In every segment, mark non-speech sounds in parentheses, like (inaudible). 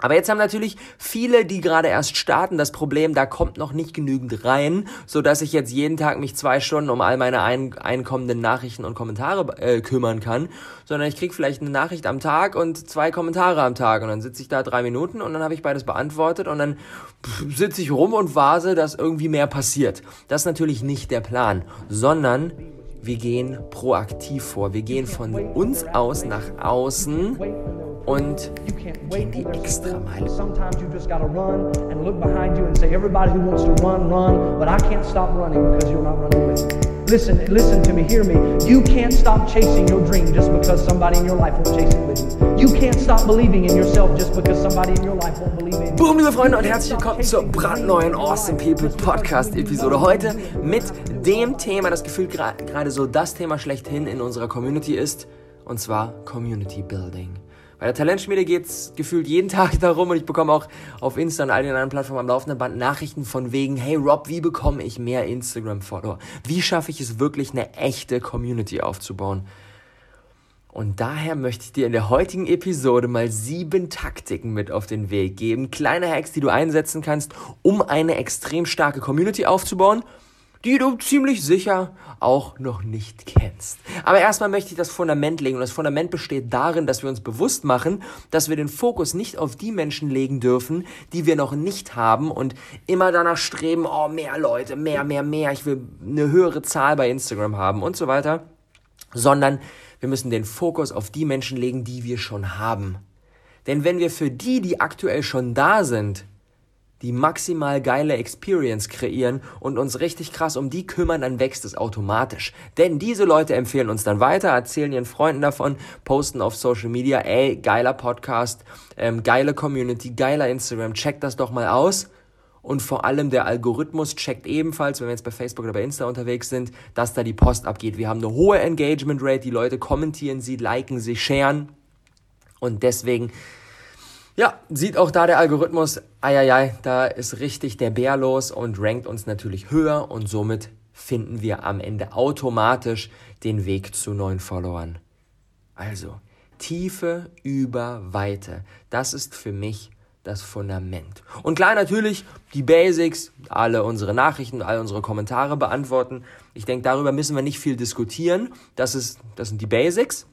Aber jetzt haben natürlich viele, die gerade erst starten, das Problem, da kommt noch nicht genügend rein, so dass ich jetzt jeden Tag mich zwei Stunden um all meine ein einkommenden Nachrichten und Kommentare äh, kümmern kann, sondern ich krieg vielleicht eine Nachricht am Tag und zwei Kommentare am Tag und dann sitze ich da drei Minuten und dann habe ich beides beantwortet und dann sitze ich rum und vase, dass irgendwie mehr passiert. Das ist natürlich nicht der Plan, sondern wir gehen proaktiv vor. Wir gehen von uns aus nach außen und die Extrameile. Sometimes you just gotta run and look behind you and say, everybody who wants to run, run, but I can't stop running because you're not running with me. Listen, listen to me, hear me. You can't stop chasing your dream just because somebody in your life won't chase it with you. You can't stop believing in yourself just because somebody in your life won't believe in you. Boom, liebe Freunde und herzlich willkommen zur brandneuen Awesome People Podcast Episode. Heute mit dem Thema, das gefühlt gerade so das Thema schlechthin in unserer Community ist, und zwar Community Building. Bei der Talentschmiede geht es gefühlt jeden (laughs) Tag darum und ich bekomme auch auf Insta und all den anderen Plattformen am laufenden Band Nachrichten von wegen, hey Rob, wie bekomme ich mehr Instagram-Follower? Wie schaffe ich es wirklich, eine echte Community aufzubauen? Und daher möchte ich dir in der heutigen Episode mal sieben Taktiken mit auf den Weg geben. Kleine Hacks, die du einsetzen kannst, um eine extrem starke Community aufzubauen die du ziemlich sicher auch noch nicht kennst. Aber erstmal möchte ich das Fundament legen und das Fundament besteht darin, dass wir uns bewusst machen, dass wir den Fokus nicht auf die Menschen legen dürfen, die wir noch nicht haben und immer danach streben, oh, mehr Leute, mehr, mehr, mehr, ich will eine höhere Zahl bei Instagram haben und so weiter, sondern wir müssen den Fokus auf die Menschen legen, die wir schon haben. Denn wenn wir für die, die aktuell schon da sind, die maximal geile Experience kreieren und uns richtig krass um die kümmern, dann wächst es automatisch. Denn diese Leute empfehlen uns dann weiter, erzählen ihren Freunden davon, posten auf Social Media, ey, geiler Podcast, ähm, geile Community, geiler Instagram, check das doch mal aus. Und vor allem der Algorithmus checkt ebenfalls, wenn wir jetzt bei Facebook oder bei Insta unterwegs sind, dass da die Post abgeht. Wir haben eine hohe Engagement Rate, die Leute kommentieren sie, liken sie, sharen. Und deswegen ja, sieht auch da der Algorithmus, eieiei, da ist richtig der Bär los und rankt uns natürlich höher und somit finden wir am Ende automatisch den Weg zu neuen Followern. Also, Tiefe über Weite, das ist für mich das Fundament. Und klar, natürlich die Basics, alle unsere Nachrichten, all unsere Kommentare beantworten. Ich denke, darüber müssen wir nicht viel diskutieren. Das, ist, das sind die Basics.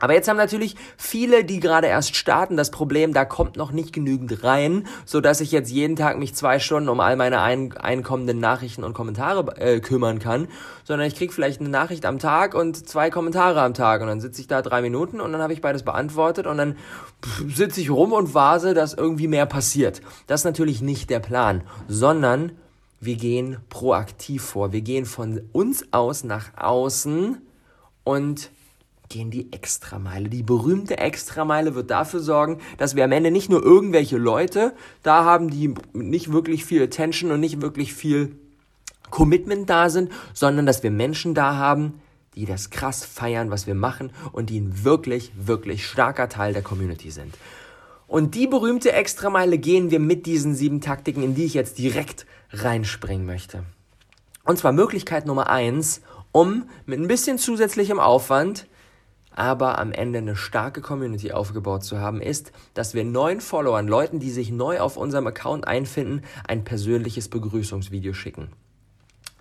Aber jetzt haben natürlich viele, die gerade erst starten, das Problem, da kommt noch nicht genügend rein, so dass ich jetzt jeden Tag mich zwei Stunden um all meine ein einkommenden Nachrichten und Kommentare äh, kümmern kann, sondern ich krieg vielleicht eine Nachricht am Tag und zwei Kommentare am Tag und dann sitze ich da drei Minuten und dann habe ich beides beantwortet und dann sitze ich rum und vase, dass irgendwie mehr passiert. Das ist natürlich nicht der Plan, sondern wir gehen proaktiv vor. Wir gehen von uns aus nach außen und gehen die Extrameile. Die berühmte Extrameile wird dafür sorgen, dass wir am Ende nicht nur irgendwelche Leute da haben, die nicht wirklich viel Attention und nicht wirklich viel Commitment da sind, sondern dass wir Menschen da haben, die das krass feiern, was wir machen und die ein wirklich, wirklich starker Teil der Community sind. Und die berühmte Extrameile gehen wir mit diesen sieben Taktiken, in die ich jetzt direkt reinspringen möchte. Und zwar Möglichkeit Nummer eins, um mit ein bisschen zusätzlichem Aufwand aber am Ende eine starke Community aufgebaut zu haben, ist, dass wir neuen Followern, Leuten, die sich neu auf unserem Account einfinden, ein persönliches Begrüßungsvideo schicken.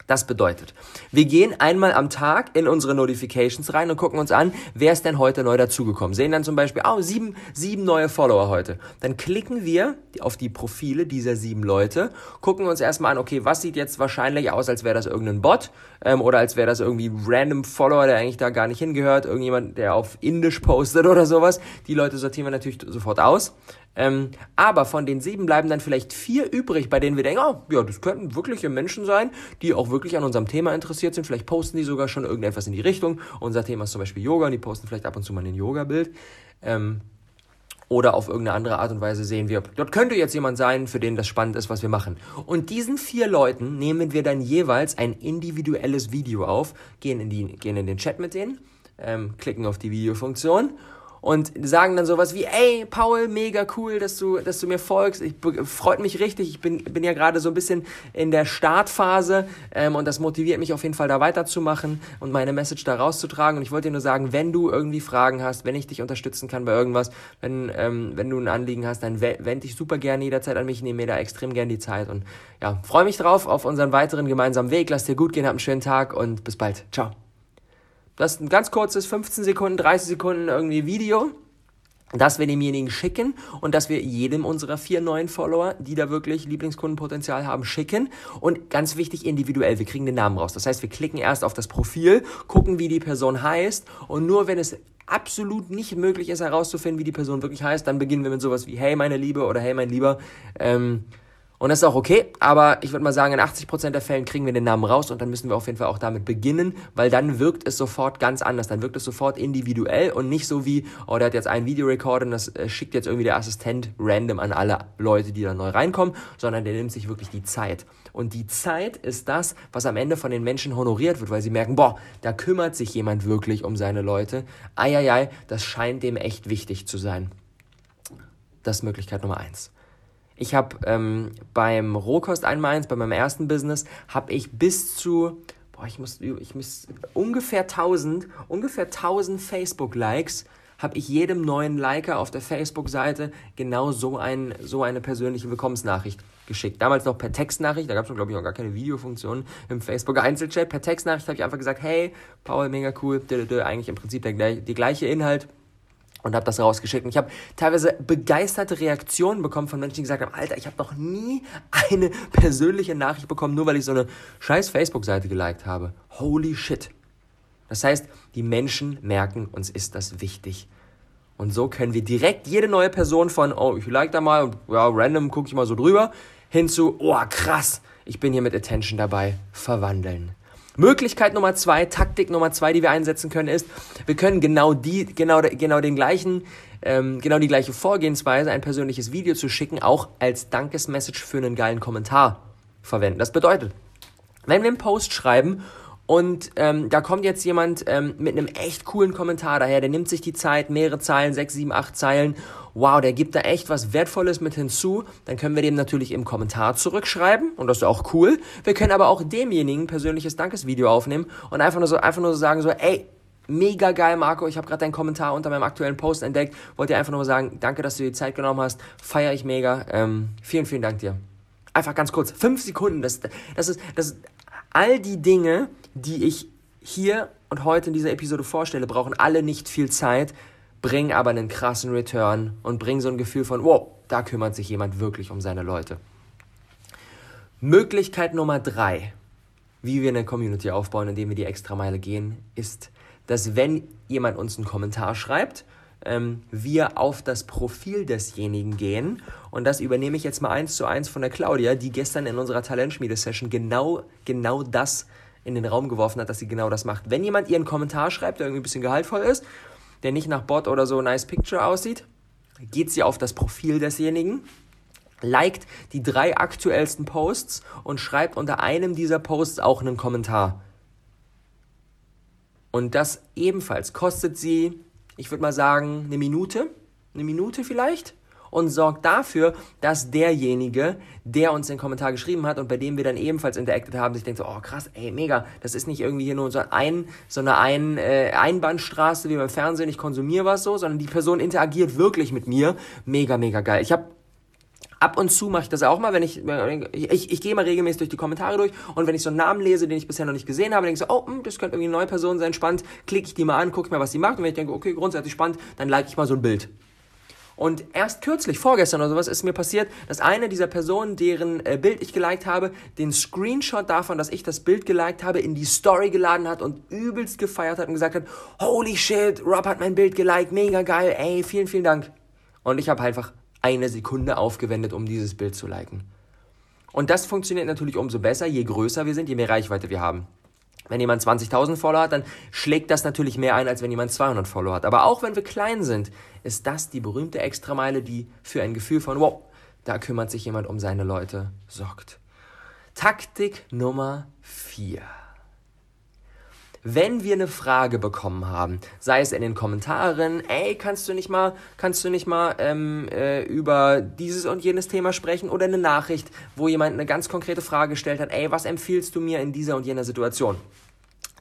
Das bedeutet, wir gehen einmal am Tag in unsere Notifications rein und gucken uns an, wer ist denn heute neu dazugekommen. Sehen dann zum Beispiel, oh, sieben, sieben neue Follower heute. Dann klicken wir auf die Profile dieser sieben Leute, gucken uns erstmal an, okay, was sieht jetzt wahrscheinlich aus, als wäre das irgendein Bot ähm, oder als wäre das irgendwie random Follower, der eigentlich da gar nicht hingehört, irgendjemand, der auf Indisch postet oder sowas. Die Leute sortieren wir natürlich sofort aus. Ähm, aber von den sieben bleiben dann vielleicht vier übrig, bei denen wir denken, oh, ja, das könnten wirkliche Menschen sein, die auch wirklich an unserem Thema interessiert sind. Vielleicht posten die sogar schon irgendetwas in die Richtung. Unser Thema ist zum Beispiel Yoga und die posten vielleicht ab und zu mal ein Yoga-Bild. Ähm, oder auf irgendeine andere Art und Weise sehen wir, dort könnte jetzt jemand sein, für den das spannend ist, was wir machen. Und diesen vier Leuten nehmen wir dann jeweils ein individuelles Video auf, gehen in, die, gehen in den Chat mit denen, ähm, klicken auf die Videofunktion und sagen dann sowas wie, ey, Paul, mega cool, dass du, dass du mir folgst. Ich freut mich richtig. Ich bin, bin ja gerade so ein bisschen in der Startphase ähm, und das motiviert mich auf jeden Fall da weiterzumachen und meine Message da rauszutragen. Und ich wollte dir nur sagen, wenn du irgendwie Fragen hast, wenn ich dich unterstützen kann bei irgendwas, wenn, ähm, wenn du ein Anliegen hast, dann wende dich super gerne jederzeit an mich, nehme mir da extrem gerne die Zeit und ja, freue mich drauf auf unseren weiteren gemeinsamen Weg. Lass dir gut gehen, hab einen schönen Tag und bis bald. Ciao. Das ist ein ganz kurzes 15 Sekunden, 30 Sekunden irgendwie Video, das wir demjenigen schicken und dass wir jedem unserer vier neuen Follower, die da wirklich Lieblingskundenpotenzial haben, schicken. Und ganz wichtig, individuell, wir kriegen den Namen raus. Das heißt, wir klicken erst auf das Profil, gucken, wie die Person heißt und nur wenn es absolut nicht möglich ist herauszufinden, wie die Person wirklich heißt, dann beginnen wir mit sowas wie Hey meine Liebe oder Hey mein Lieber. Ähm, und das ist auch okay, aber ich würde mal sagen, in 80% der Fällen kriegen wir den Namen raus und dann müssen wir auf jeden Fall auch damit beginnen, weil dann wirkt es sofort ganz anders. Dann wirkt es sofort individuell und nicht so wie, oh, der hat jetzt ein Videorekorder und das äh, schickt jetzt irgendwie der Assistent random an alle Leute, die da neu reinkommen, sondern der nimmt sich wirklich die Zeit. Und die Zeit ist das, was am Ende von den Menschen honoriert wird, weil sie merken, boah, da kümmert sich jemand wirklich um seine Leute. Eieiei, das scheint dem echt wichtig zu sein. Das ist Möglichkeit Nummer eins. Ich habe ähm, beim Rohkost 1 bei meinem ersten Business, habe ich bis zu, boah, ich muss, ich muss ungefähr 1000, ungefähr 1000 Facebook-Likes habe ich jedem neuen Liker auf der Facebook-Seite genau so, ein, so eine persönliche Willkommensnachricht geschickt. Damals noch per Textnachricht, da gab es glaube ich noch gar keine Videofunktion im Facebook-Einzelchat. Per Textnachricht habe ich einfach gesagt, hey, Paul, mega cool, eigentlich im Prinzip der, die gleiche Inhalt und habe das rausgeschickt. Und ich habe teilweise begeisterte Reaktionen bekommen von Menschen, die gesagt haben, Alter, ich habe noch nie eine persönliche Nachricht bekommen, nur weil ich so eine scheiß Facebook-Seite geliked habe. Holy shit. Das heißt, die Menschen merken, uns ist das wichtig. Und so können wir direkt jede neue Person von, oh, ich like da mal und ja, random gucke ich mal so drüber, hin zu, oh, krass, ich bin hier mit Attention dabei, verwandeln. Möglichkeit Nummer zwei, Taktik Nummer zwei, die wir einsetzen können, ist, wir können genau die, genau, genau den gleichen, ähm, genau die gleiche Vorgehensweise, ein persönliches Video zu schicken, auch als Dankesmessage für einen geilen Kommentar verwenden. Das bedeutet, wenn wir einen Post schreiben und ähm, da kommt jetzt jemand ähm, mit einem echt coolen Kommentar daher, der nimmt sich die Zeit, mehrere Zeilen, sechs, sieben, acht Zeilen. Wow, der gibt da echt was Wertvolles mit hinzu, dann können wir dem natürlich im Kommentar zurückschreiben. Und das ist auch cool. Wir können aber auch demjenigen ein persönliches Dankesvideo aufnehmen und einfach nur so, einfach nur so sagen so, ey, mega geil, Marco, ich habe gerade deinen Kommentar unter meinem aktuellen Post entdeckt, wollte dir einfach nur sagen, danke, dass du dir die Zeit genommen hast, feiere ich mega, ähm, vielen, vielen Dank dir. Einfach ganz kurz, fünf Sekunden, das, das ist, das ist all die Dinge, die ich hier und heute in dieser Episode vorstelle, brauchen alle nicht viel Zeit, bring aber einen krassen Return und bring so ein Gefühl von, wow, da kümmert sich jemand wirklich um seine Leute. Möglichkeit Nummer drei, wie wir eine Community aufbauen, indem wir die Extrameile gehen, ist, dass wenn jemand uns einen Kommentar schreibt, ähm, wir auf das Profil desjenigen gehen. Und das übernehme ich jetzt mal eins zu eins von der Claudia, die gestern in unserer Talentschmiede-Session genau, genau das in den Raum geworfen hat, dass sie genau das macht. Wenn jemand ihren Kommentar schreibt, der irgendwie ein bisschen gehaltvoll ist, der nicht nach Bot oder so nice picture aussieht, geht sie auf das Profil desjenigen, liked die drei aktuellsten Posts und schreibt unter einem dieser Posts auch einen Kommentar. Und das ebenfalls kostet sie, ich würde mal sagen, eine Minute, eine Minute vielleicht und sorgt dafür, dass derjenige, der uns den Kommentar geschrieben hat und bei dem wir dann ebenfalls interacted haben, sich denkt so, oh krass, ey, mega, das ist nicht irgendwie hier nur so, ein, so eine ein, äh, Einbahnstraße wie beim Fernsehen, ich konsumiere was so, sondern die Person interagiert wirklich mit mir. Mega, mega geil. Ich habe Ab und zu mache ich das auch mal, wenn ich, ich, ich, gehe mal regelmäßig durch die Kommentare durch und wenn ich so einen Namen lese, den ich bisher noch nicht gesehen habe, denke ich so, oh, hm, das könnte irgendwie eine neue Person sein, spannend, klicke ich die mal an, gucke mir, was sie macht und wenn ich denke, okay, grundsätzlich spannend, dann like ich mal so ein Bild. Und erst kürzlich, vorgestern oder sowas, ist mir passiert, dass eine dieser Personen, deren äh, Bild ich geliked habe, den Screenshot davon, dass ich das Bild geliked habe, in die Story geladen hat und übelst gefeiert hat und gesagt hat, holy shit, Rob hat mein Bild geliked, mega geil, ey, vielen, vielen Dank. Und ich habe einfach eine Sekunde aufgewendet, um dieses Bild zu liken. Und das funktioniert natürlich umso besser, je größer wir sind, je mehr Reichweite wir haben. Wenn jemand 20.000 Follower hat, dann schlägt das natürlich mehr ein, als wenn jemand 200 Follower hat. Aber auch wenn wir klein sind, ist das die berühmte Extrameile, die für ein Gefühl von, wow, da kümmert sich jemand um seine Leute, sorgt. Taktik Nummer 4. wenn wir eine Frage bekommen haben, sei es in den Kommentaren, ey, kannst du nicht mal, kannst du nicht mal ähm, äh, über dieses und jenes Thema sprechen oder eine Nachricht, wo jemand eine ganz konkrete Frage gestellt hat, ey, was empfiehlst du mir in dieser und jener Situation?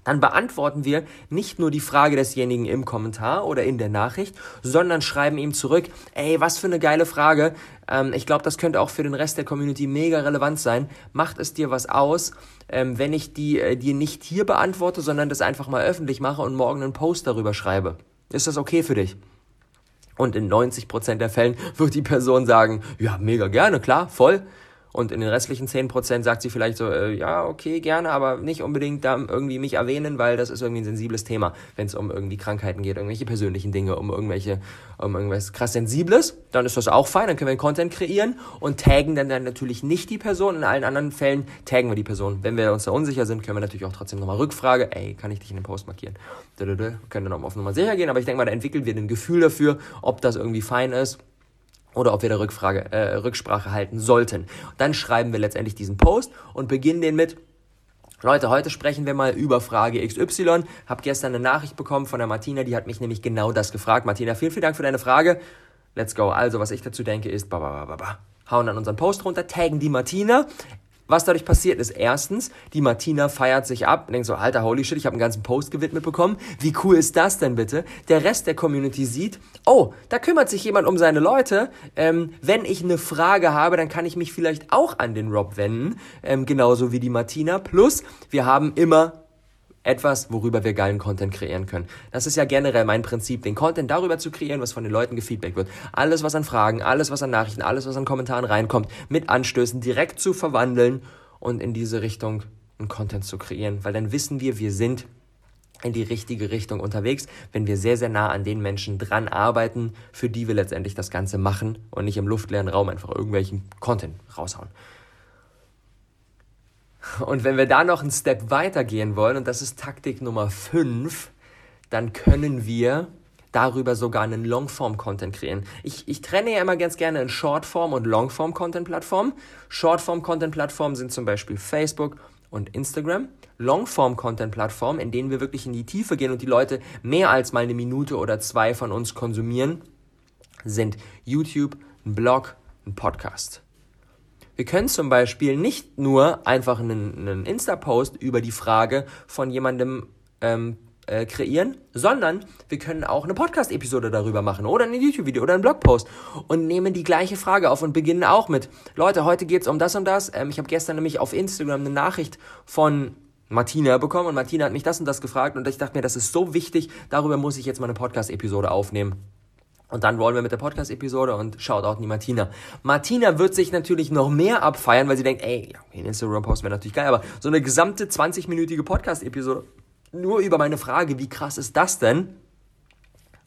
Dann beantworten wir nicht nur die Frage desjenigen im Kommentar oder in der Nachricht, sondern schreiben ihm zurück, ey, was für eine geile Frage. Ähm, ich glaube, das könnte auch für den Rest der Community mega relevant sein. Macht es dir was aus, ähm, wenn ich die äh, dir nicht hier beantworte, sondern das einfach mal öffentlich mache und morgen einen Post darüber schreibe? Ist das okay für dich? Und in 90% der Fällen (laughs) wird die Person sagen, ja, mega gerne, klar, voll. Und in den restlichen 10% sagt sie vielleicht so, äh, ja, okay, gerne, aber nicht unbedingt da irgendwie mich erwähnen, weil das ist irgendwie ein sensibles Thema, wenn es um irgendwie Krankheiten geht, irgendwelche persönlichen Dinge, um irgendwelche, um irgendwas krass Sensibles, dann ist das auch fein, dann können wir Content kreieren und taggen dann, dann natürlich nicht die Person. In allen anderen Fällen taggen wir die Person. Wenn wir uns da unsicher sind, können wir natürlich auch trotzdem nochmal Rückfrage, ey, kann ich dich in den Post markieren? Wir können dann auf Nummer sicher gehen, aber ich denke mal, da entwickeln wir ein Gefühl dafür, ob das irgendwie fein ist oder ob wir da Rückfrage, äh, Rücksprache halten sollten. Dann schreiben wir letztendlich diesen Post und beginnen den mit Leute, heute sprechen wir mal über Frage XY. Hab gestern eine Nachricht bekommen von der Martina, die hat mich nämlich genau das gefragt. Martina, vielen, vielen Dank für deine Frage. Let's go. Also, was ich dazu denke, ist, ba, ba, ba, ba. hauen dann unseren Post runter, taggen die Martina, was dadurch passiert ist, erstens, die Martina feiert sich ab und denkt so, alter, holy shit, ich habe einen ganzen Post gewidmet bekommen. Wie cool ist das denn bitte? Der Rest der Community sieht, oh, da kümmert sich jemand um seine Leute. Ähm, wenn ich eine Frage habe, dann kann ich mich vielleicht auch an den Rob wenden, ähm, genauso wie die Martina. Plus, wir haben immer etwas, worüber wir geilen Content kreieren können. Das ist ja generell mein Prinzip, den Content darüber zu kreieren, was von den Leuten gefeedback wird. Alles, was an Fragen, alles, was an Nachrichten, alles, was an Kommentaren reinkommt, mit Anstößen direkt zu verwandeln und in diese Richtung einen Content zu kreieren. Weil dann wissen wir, wir sind in die richtige Richtung unterwegs, wenn wir sehr, sehr nah an den Menschen dran arbeiten, für die wir letztendlich das Ganze machen und nicht im luftleeren Raum einfach irgendwelchen Content raushauen. Und wenn wir da noch einen Step weiter gehen wollen, und das ist Taktik Nummer 5, dann können wir darüber sogar einen Longform-Content kreieren. Ich, ich trenne ja immer ganz gerne in Shortform- und Longform-Content-Plattformen. Shortform-Content-Plattformen sind zum Beispiel Facebook und Instagram. Longform-Content-Plattformen, in denen wir wirklich in die Tiefe gehen und die Leute mehr als mal eine Minute oder zwei von uns konsumieren, sind YouTube, ein Blog, ein Podcast. Wir können zum Beispiel nicht nur einfach einen, einen Insta-Post über die Frage von jemandem ähm, äh, kreieren, sondern wir können auch eine Podcast-Episode darüber machen oder ein YouTube-Video oder ein Blogpost und nehmen die gleiche Frage auf und beginnen auch mit, Leute, heute geht's um das und das. Ähm, ich habe gestern nämlich auf Instagram eine Nachricht von Martina bekommen und Martina hat mich das und das gefragt und ich dachte mir, das ist so wichtig, darüber muss ich jetzt mal eine Podcast-Episode aufnehmen. Und dann wollen wir mit der Podcast-Episode und Shoutout an die Martina. Martina wird sich natürlich noch mehr abfeiern, weil sie denkt, ey, ein Instagram-Post wäre natürlich geil, aber so eine gesamte 20-minütige Podcast-Episode nur über meine Frage, wie krass ist das denn?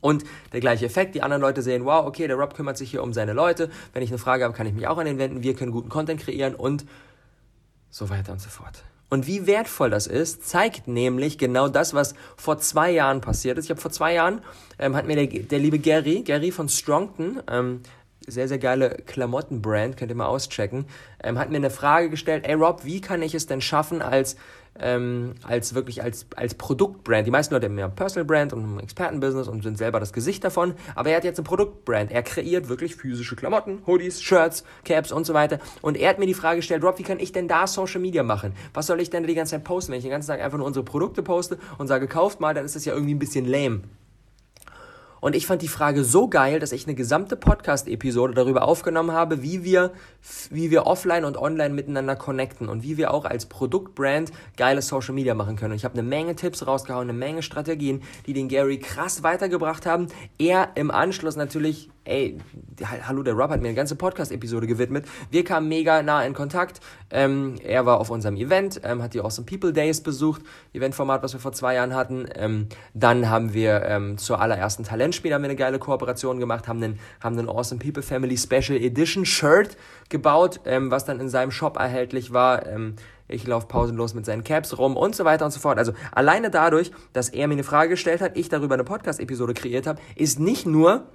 Und der gleiche Effekt, die anderen Leute sehen, wow, okay, der Rob kümmert sich hier um seine Leute. Wenn ich eine Frage habe, kann ich mich auch an ihn wenden. Wir können guten Content kreieren und so weiter und so fort. Und wie wertvoll das ist, zeigt nämlich genau das, was vor zwei Jahren passiert ist. Ich habe vor zwei Jahren, ähm, hat mir der, der liebe Gary, Gary von Strongton, ähm, sehr, sehr geile Klamottenbrand, könnt ihr mal auschecken, ähm, hat mir eine Frage gestellt, ey Rob, wie kann ich es denn schaffen, als ähm, als wirklich als, als Produktbrand. Die meisten Leute haben ja Personal Brand und ein Expertenbusiness und sind selber das Gesicht davon, aber er hat jetzt eine Produktbrand. Er kreiert wirklich physische Klamotten, Hoodies, Shirts, Caps und so weiter. Und er hat mir die Frage gestellt, Rob, wie kann ich denn da Social Media machen? Was soll ich denn die ganze Zeit posten? Wenn ich den ganzen Tag einfach nur unsere Produkte poste und sage, kauft mal, dann ist das ja irgendwie ein bisschen lame. Und ich fand die Frage so geil, dass ich eine gesamte Podcast-Episode darüber aufgenommen habe, wie wir, wie wir offline und online miteinander connecten und wie wir auch als Produktbrand geile Social Media machen können. Und ich habe eine Menge Tipps rausgehauen, eine Menge Strategien, die den Gary krass weitergebracht haben. Er im Anschluss natürlich ey, hallo, der Rob hat mir eine ganze Podcast-Episode gewidmet. Wir kamen mega nah in Kontakt. Ähm, er war auf unserem Event, ähm, hat die Awesome People Days besucht, Eventformat, was wir vor zwei Jahren hatten. Ähm, dann haben wir ähm, zur allerersten Talentspiel haben wir eine geile Kooperation gemacht, haben einen, haben einen Awesome People Family Special Edition Shirt gebaut, ähm, was dann in seinem Shop erhältlich war. Ähm, ich laufe pausenlos mit seinen Caps rum und so weiter und so fort. Also alleine dadurch, dass er mir eine Frage gestellt hat, ich darüber eine Podcast-Episode kreiert habe, ist nicht nur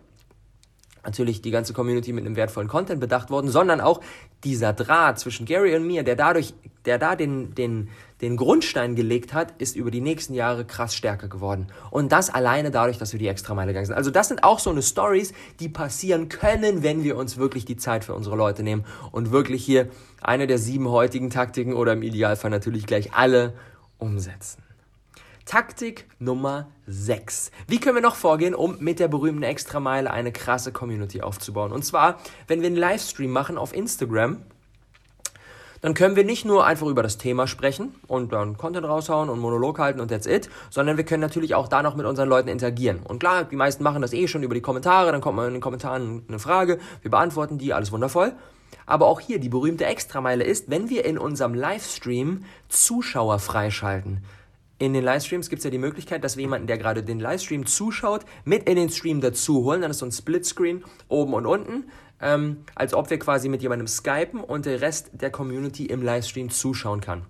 natürlich die ganze Community mit einem wertvollen Content bedacht worden, sondern auch dieser Draht zwischen Gary und mir, der dadurch der da den, den, den Grundstein gelegt hat, ist über die nächsten Jahre krass stärker geworden. Und das alleine dadurch, dass wir die Extrameile gegangen sind. Also das sind auch so eine Stories, die passieren können, wenn wir uns wirklich die Zeit für unsere Leute nehmen und wirklich hier eine der sieben heutigen Taktiken oder im Idealfall natürlich gleich alle umsetzen. Taktik Nummer 6. Wie können wir noch vorgehen, um mit der berühmten Extrameile eine krasse Community aufzubauen? Und zwar, wenn wir einen Livestream machen auf Instagram, dann können wir nicht nur einfach über das Thema sprechen und dann Content raushauen und Monolog halten und that's it, sondern wir können natürlich auch da noch mit unseren Leuten interagieren. Und klar, die meisten machen das eh schon über die Kommentare, dann kommt mal in den Kommentaren eine Frage, wir beantworten die, alles wundervoll. Aber auch hier die berühmte Extrameile ist, wenn wir in unserem Livestream Zuschauer freischalten. In den Livestreams gibt es ja die Möglichkeit, dass wir jemanden, der gerade den Livestream zuschaut, mit in den Stream dazu holen. Dann ist so ein Splitscreen oben und unten, ähm, als ob wir quasi mit jemandem skypen und der Rest der Community im Livestream zuschauen kann.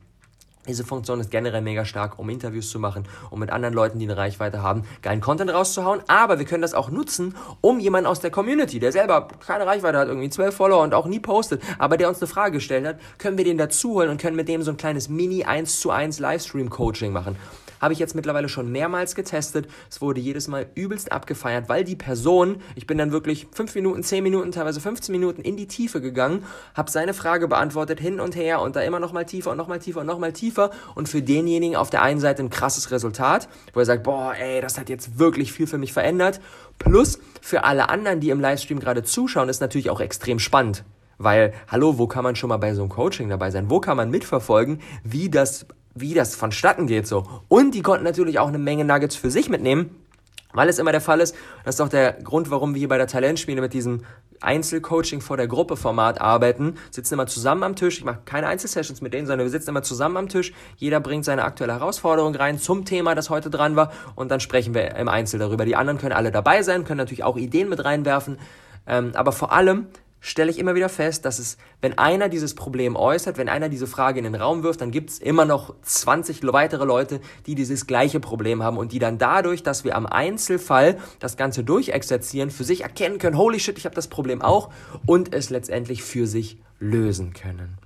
Diese Funktion ist generell mega stark, um Interviews zu machen, um mit anderen Leuten, die eine Reichweite haben, geilen Content rauszuhauen. Aber wir können das auch nutzen, um jemanden aus der Community, der selber keine Reichweite hat, irgendwie zwölf Follower und auch nie postet, aber der uns eine Frage gestellt hat, können wir den dazu holen und können mit dem so ein kleines Mini 1 zu 1 Livestream Coaching machen. Habe ich jetzt mittlerweile schon mehrmals getestet. Es wurde jedes Mal übelst abgefeiert, weil die Person, ich bin dann wirklich 5 Minuten, 10 Minuten, teilweise 15 Minuten in die Tiefe gegangen, habe seine Frage beantwortet, hin und her und da immer noch mal tiefer und noch mal tiefer und noch mal tiefer. Und für denjenigen auf der einen Seite ein krasses Resultat, wo er sagt, boah, ey, das hat jetzt wirklich viel für mich verändert. Plus für alle anderen, die im Livestream gerade zuschauen, ist natürlich auch extrem spannend. Weil, hallo, wo kann man schon mal bei so einem Coaching dabei sein? Wo kann man mitverfolgen, wie das wie das vonstatten geht so. Und die konnten natürlich auch eine Menge Nuggets für sich mitnehmen, weil es immer der Fall ist. Das ist auch der Grund, warum wir hier bei der Talentspiele mit diesem Einzelcoaching vor der Gruppe Format arbeiten. Sitzen immer zusammen am Tisch. Ich mache keine Einzelsessions mit denen, sondern wir sitzen immer zusammen am Tisch. Jeder bringt seine aktuelle Herausforderung rein zum Thema, das heute dran war. Und dann sprechen wir im Einzel darüber. Die anderen können alle dabei sein, können natürlich auch Ideen mit reinwerfen. Ähm, aber vor allem stelle ich immer wieder fest, dass es, wenn einer dieses Problem äußert, wenn einer diese Frage in den Raum wirft, dann gibt es immer noch 20 weitere Leute, die dieses gleiche Problem haben und die dann dadurch, dass wir am Einzelfall das Ganze durchexerzieren, für sich erkennen können, holy shit, ich habe das Problem auch und es letztendlich für sich lösen können.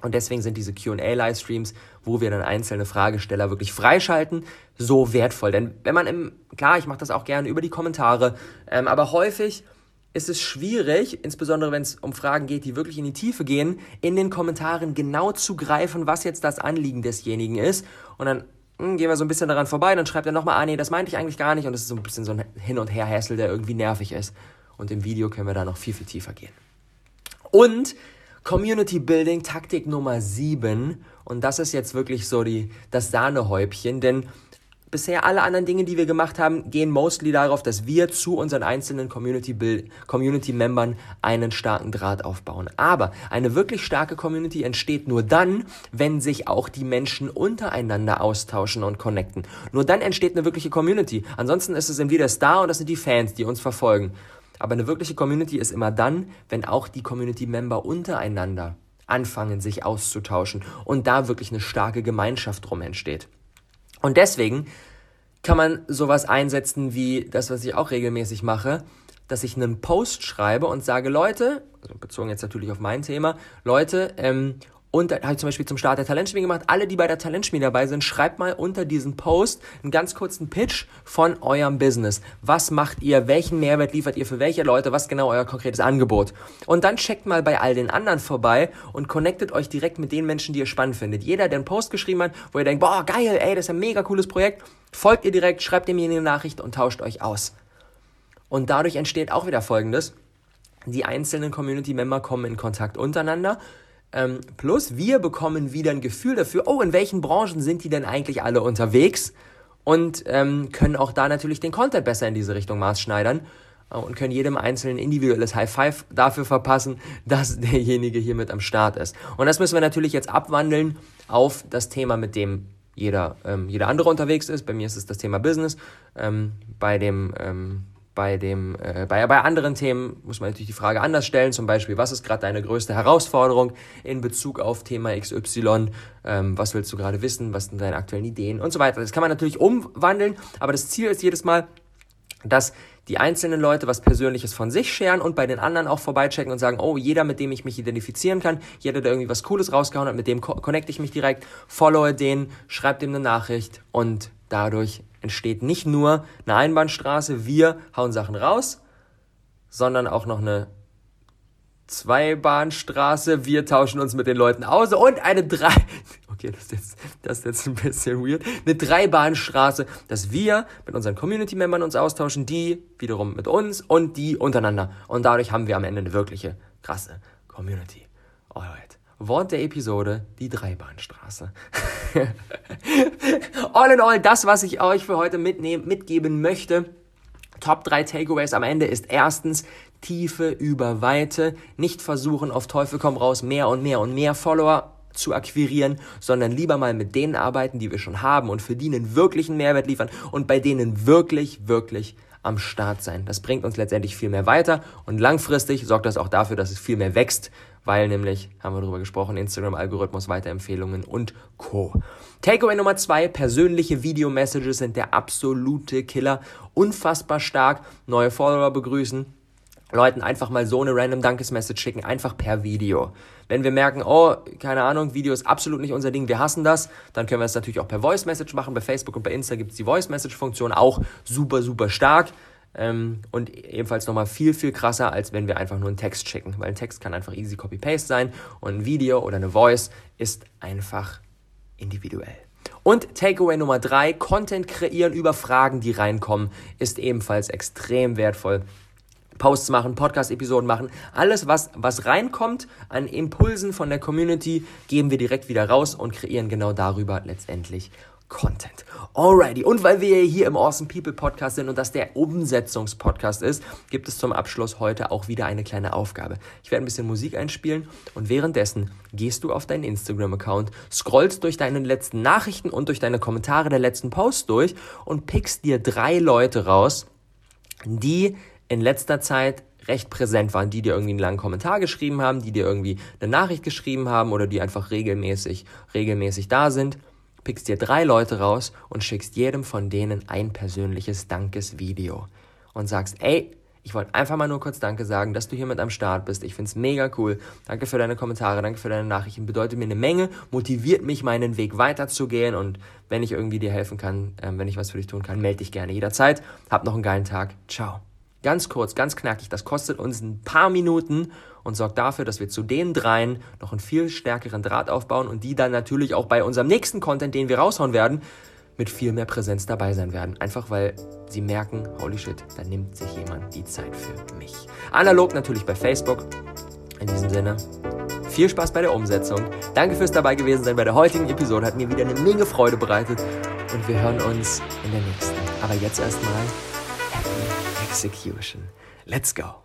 Und deswegen sind diese QA-Livestreams, wo wir dann einzelne Fragesteller wirklich freischalten, so wertvoll. Denn wenn man im, klar, ich mache das auch gerne über die Kommentare, ähm, aber häufig ist es schwierig, insbesondere wenn es um Fragen geht, die wirklich in die Tiefe gehen, in den Kommentaren genau zu greifen, was jetzt das Anliegen desjenigen ist. Und dann mh, hm, gehen wir so ein bisschen daran vorbei, dann schreibt er nochmal, ah nee, das meinte ich eigentlich gar nicht. Und es ist so ein bisschen so ein Hin- und Her-Hässel, der irgendwie nervig ist. Und im Video können wir da noch viel, viel tiefer gehen. Und Community Building Taktik Nummer 7. Und das ist jetzt wirklich so die, das Sahnehäubchen, denn bisher alle anderen Dinge, die wir gemacht haben, gehen mostly darauf, dass wir zu unseren einzelnen Community, Build, Community einen starken Draht aufbauen. Aber eine wirklich starke Community entsteht nur dann, wenn sich auch die Menschen untereinander austauschen und connecten. Nur dann entsteht eine wirkliche Community. Ansonsten ist es entweder Star und das sind die Fans, die uns verfolgen. Aber eine wirkliche Community ist immer dann, wenn auch die Community-Member untereinander anfangen, sich auszutauschen und da wirklich eine starke Gemeinschaft drum entsteht. Und deswegen kann man sowas einsetzen wie das, was ich auch regelmäßig mache, dass ich einen Post schreibe und sage, Leute, also bezogen jetzt natürlich auf mein Thema, Leute, ähm, und da habe ich zum Beispiel zum Start der Talentschmiede gemacht. Alle, die bei der Talentschmiede dabei sind, schreibt mal unter diesen Post einen ganz kurzen Pitch von eurem Business. Was macht ihr? Welchen Mehrwert liefert ihr für welche Leute? Was genau euer konkretes Angebot? Und dann checkt mal bei all den anderen vorbei und connectet euch direkt mit den Menschen, die ihr spannend findet. Jeder, der einen Post geschrieben hat, wo ihr denkt, boah, geil, ey, das ist ein mega cooles Projekt, folgt ihr direkt, schreibt demjenigen eine Nachricht und tauscht euch aus. Und dadurch entsteht auch wieder Folgendes. Die einzelnen Community-Member kommen in Kontakt untereinander ähm, plus wir bekommen wieder ein Gefühl dafür, oh, in welchen Branchen sind die denn eigentlich alle unterwegs? Und ähm, können auch da natürlich den Content besser in diese Richtung maßschneidern äh, und können jedem einzelnen individuelles High Five dafür verpassen, (laughs) dass derjenige hier mit am Start ist. Und das müssen wir natürlich jetzt abwandeln auf das Thema, mit dem jeder, ähm, jeder andere unterwegs ist. Bei mir ist es das Thema Business. Ähm, bei dem ähm, bei, dem, äh, bei, bei anderen Themen muss man natürlich die Frage anders stellen, zum Beispiel, was ist gerade deine größte Herausforderung in Bezug auf Thema XY, ähm, was willst du gerade wissen, was sind deine aktuellen Ideen? Und so weiter. Das kann man natürlich umwandeln, aber das Ziel ist jedes Mal, dass die einzelnen Leute was Persönliches von sich scheren und bei den anderen auch vorbeichecken und sagen, oh, jeder, mit dem ich mich identifizieren kann, jeder, der irgendwie was Cooles rausgehauen hat, mit dem connecte ich mich direkt, followe den, schreibe dem eine Nachricht und dadurch entsteht nicht nur eine Einbahnstraße, wir hauen Sachen raus, sondern auch noch eine Zweibahnstraße, wir tauschen uns mit den Leuten aus und eine drei, (laughs) okay, das ist jetzt, das ist jetzt ein bisschen weird, eine Dreibahnstraße, dass wir mit unseren Community-Membern uns austauschen, die wiederum mit uns und die untereinander. Und dadurch haben wir am Ende eine wirkliche krasse Community. Alright. Wort der Episode, die Dreibahnstraße. (laughs) all in all, das, was ich euch für heute mitnehmen, mitgeben möchte, Top 3 Takeaways am Ende ist erstens Tiefe über Weite. Nicht versuchen, auf Teufel komm raus, mehr und mehr und mehr Follower zu akquirieren, sondern lieber mal mit denen arbeiten, die wir schon haben und für die einen wirklichen Mehrwert liefern und bei denen wirklich, wirklich am Start sein. Das bringt uns letztendlich viel mehr weiter und langfristig sorgt das auch dafür, dass es viel mehr wächst, weil nämlich, haben wir darüber gesprochen, Instagram-Algorithmus, Weiterempfehlungen und Co. Takeaway Nummer zwei, persönliche Video-Messages sind der absolute Killer. Unfassbar stark. Neue Follower begrüßen, Leuten einfach mal so eine random Dankesmessage schicken, einfach per Video. Wenn wir merken, oh, keine Ahnung, Video ist absolut nicht unser Ding, wir hassen das, dann können wir es natürlich auch per Voice Message machen. Bei Facebook und bei Insta gibt es die Voice Message Funktion auch super, super stark. Ähm, und ebenfalls nochmal viel, viel krasser, als wenn wir einfach nur einen Text schicken. Weil ein Text kann einfach easy Copy-Paste sein und ein Video oder eine Voice ist einfach individuell. Und Takeaway Nummer drei, Content kreieren über Fragen, die reinkommen, ist ebenfalls extrem wertvoll. Posts machen, Podcast-Episoden machen. Alles, was, was reinkommt an Impulsen von der Community, geben wir direkt wieder raus und kreieren genau darüber letztendlich Content. Alrighty. Und weil wir hier im Awesome People Podcast sind und das der Umsetzungspodcast ist, gibt es zum Abschluss heute auch wieder eine kleine Aufgabe. Ich werde ein bisschen Musik einspielen und währenddessen gehst du auf deinen Instagram-Account, scrollst durch deine letzten Nachrichten und durch deine Kommentare der letzten Posts durch und pickst dir drei Leute raus, die in letzter Zeit recht präsent waren, die dir irgendwie einen langen Kommentar geschrieben haben, die dir irgendwie eine Nachricht geschrieben haben oder die einfach regelmäßig, regelmäßig da sind. Pickst dir drei Leute raus und schickst jedem von denen ein persönliches Dankesvideo und sagst, ey, ich wollte einfach mal nur kurz Danke sagen, dass du hier mit am Start bist. Ich find's mega cool. Danke für deine Kommentare, danke für deine Nachrichten. Bedeutet mir eine Menge, motiviert mich, meinen Weg weiterzugehen. Und wenn ich irgendwie dir helfen kann, äh, wenn ich was für dich tun kann, melde dich gerne jederzeit. Hab noch einen geilen Tag. Ciao. Ganz kurz, ganz knackig, das kostet uns ein paar Minuten und sorgt dafür, dass wir zu den dreien noch einen viel stärkeren Draht aufbauen und die dann natürlich auch bei unserem nächsten Content, den wir raushauen werden, mit viel mehr Präsenz dabei sein werden. Einfach weil sie merken, holy shit, da nimmt sich jemand die Zeit für mich. Analog natürlich bei Facebook. In diesem Sinne, viel Spaß bei der Umsetzung. Danke fürs dabei gewesen sein bei der heutigen Episode. Hat mir wieder eine Menge Freude bereitet. Und wir hören uns in der nächsten. Aber jetzt erstmal execution. Let's go.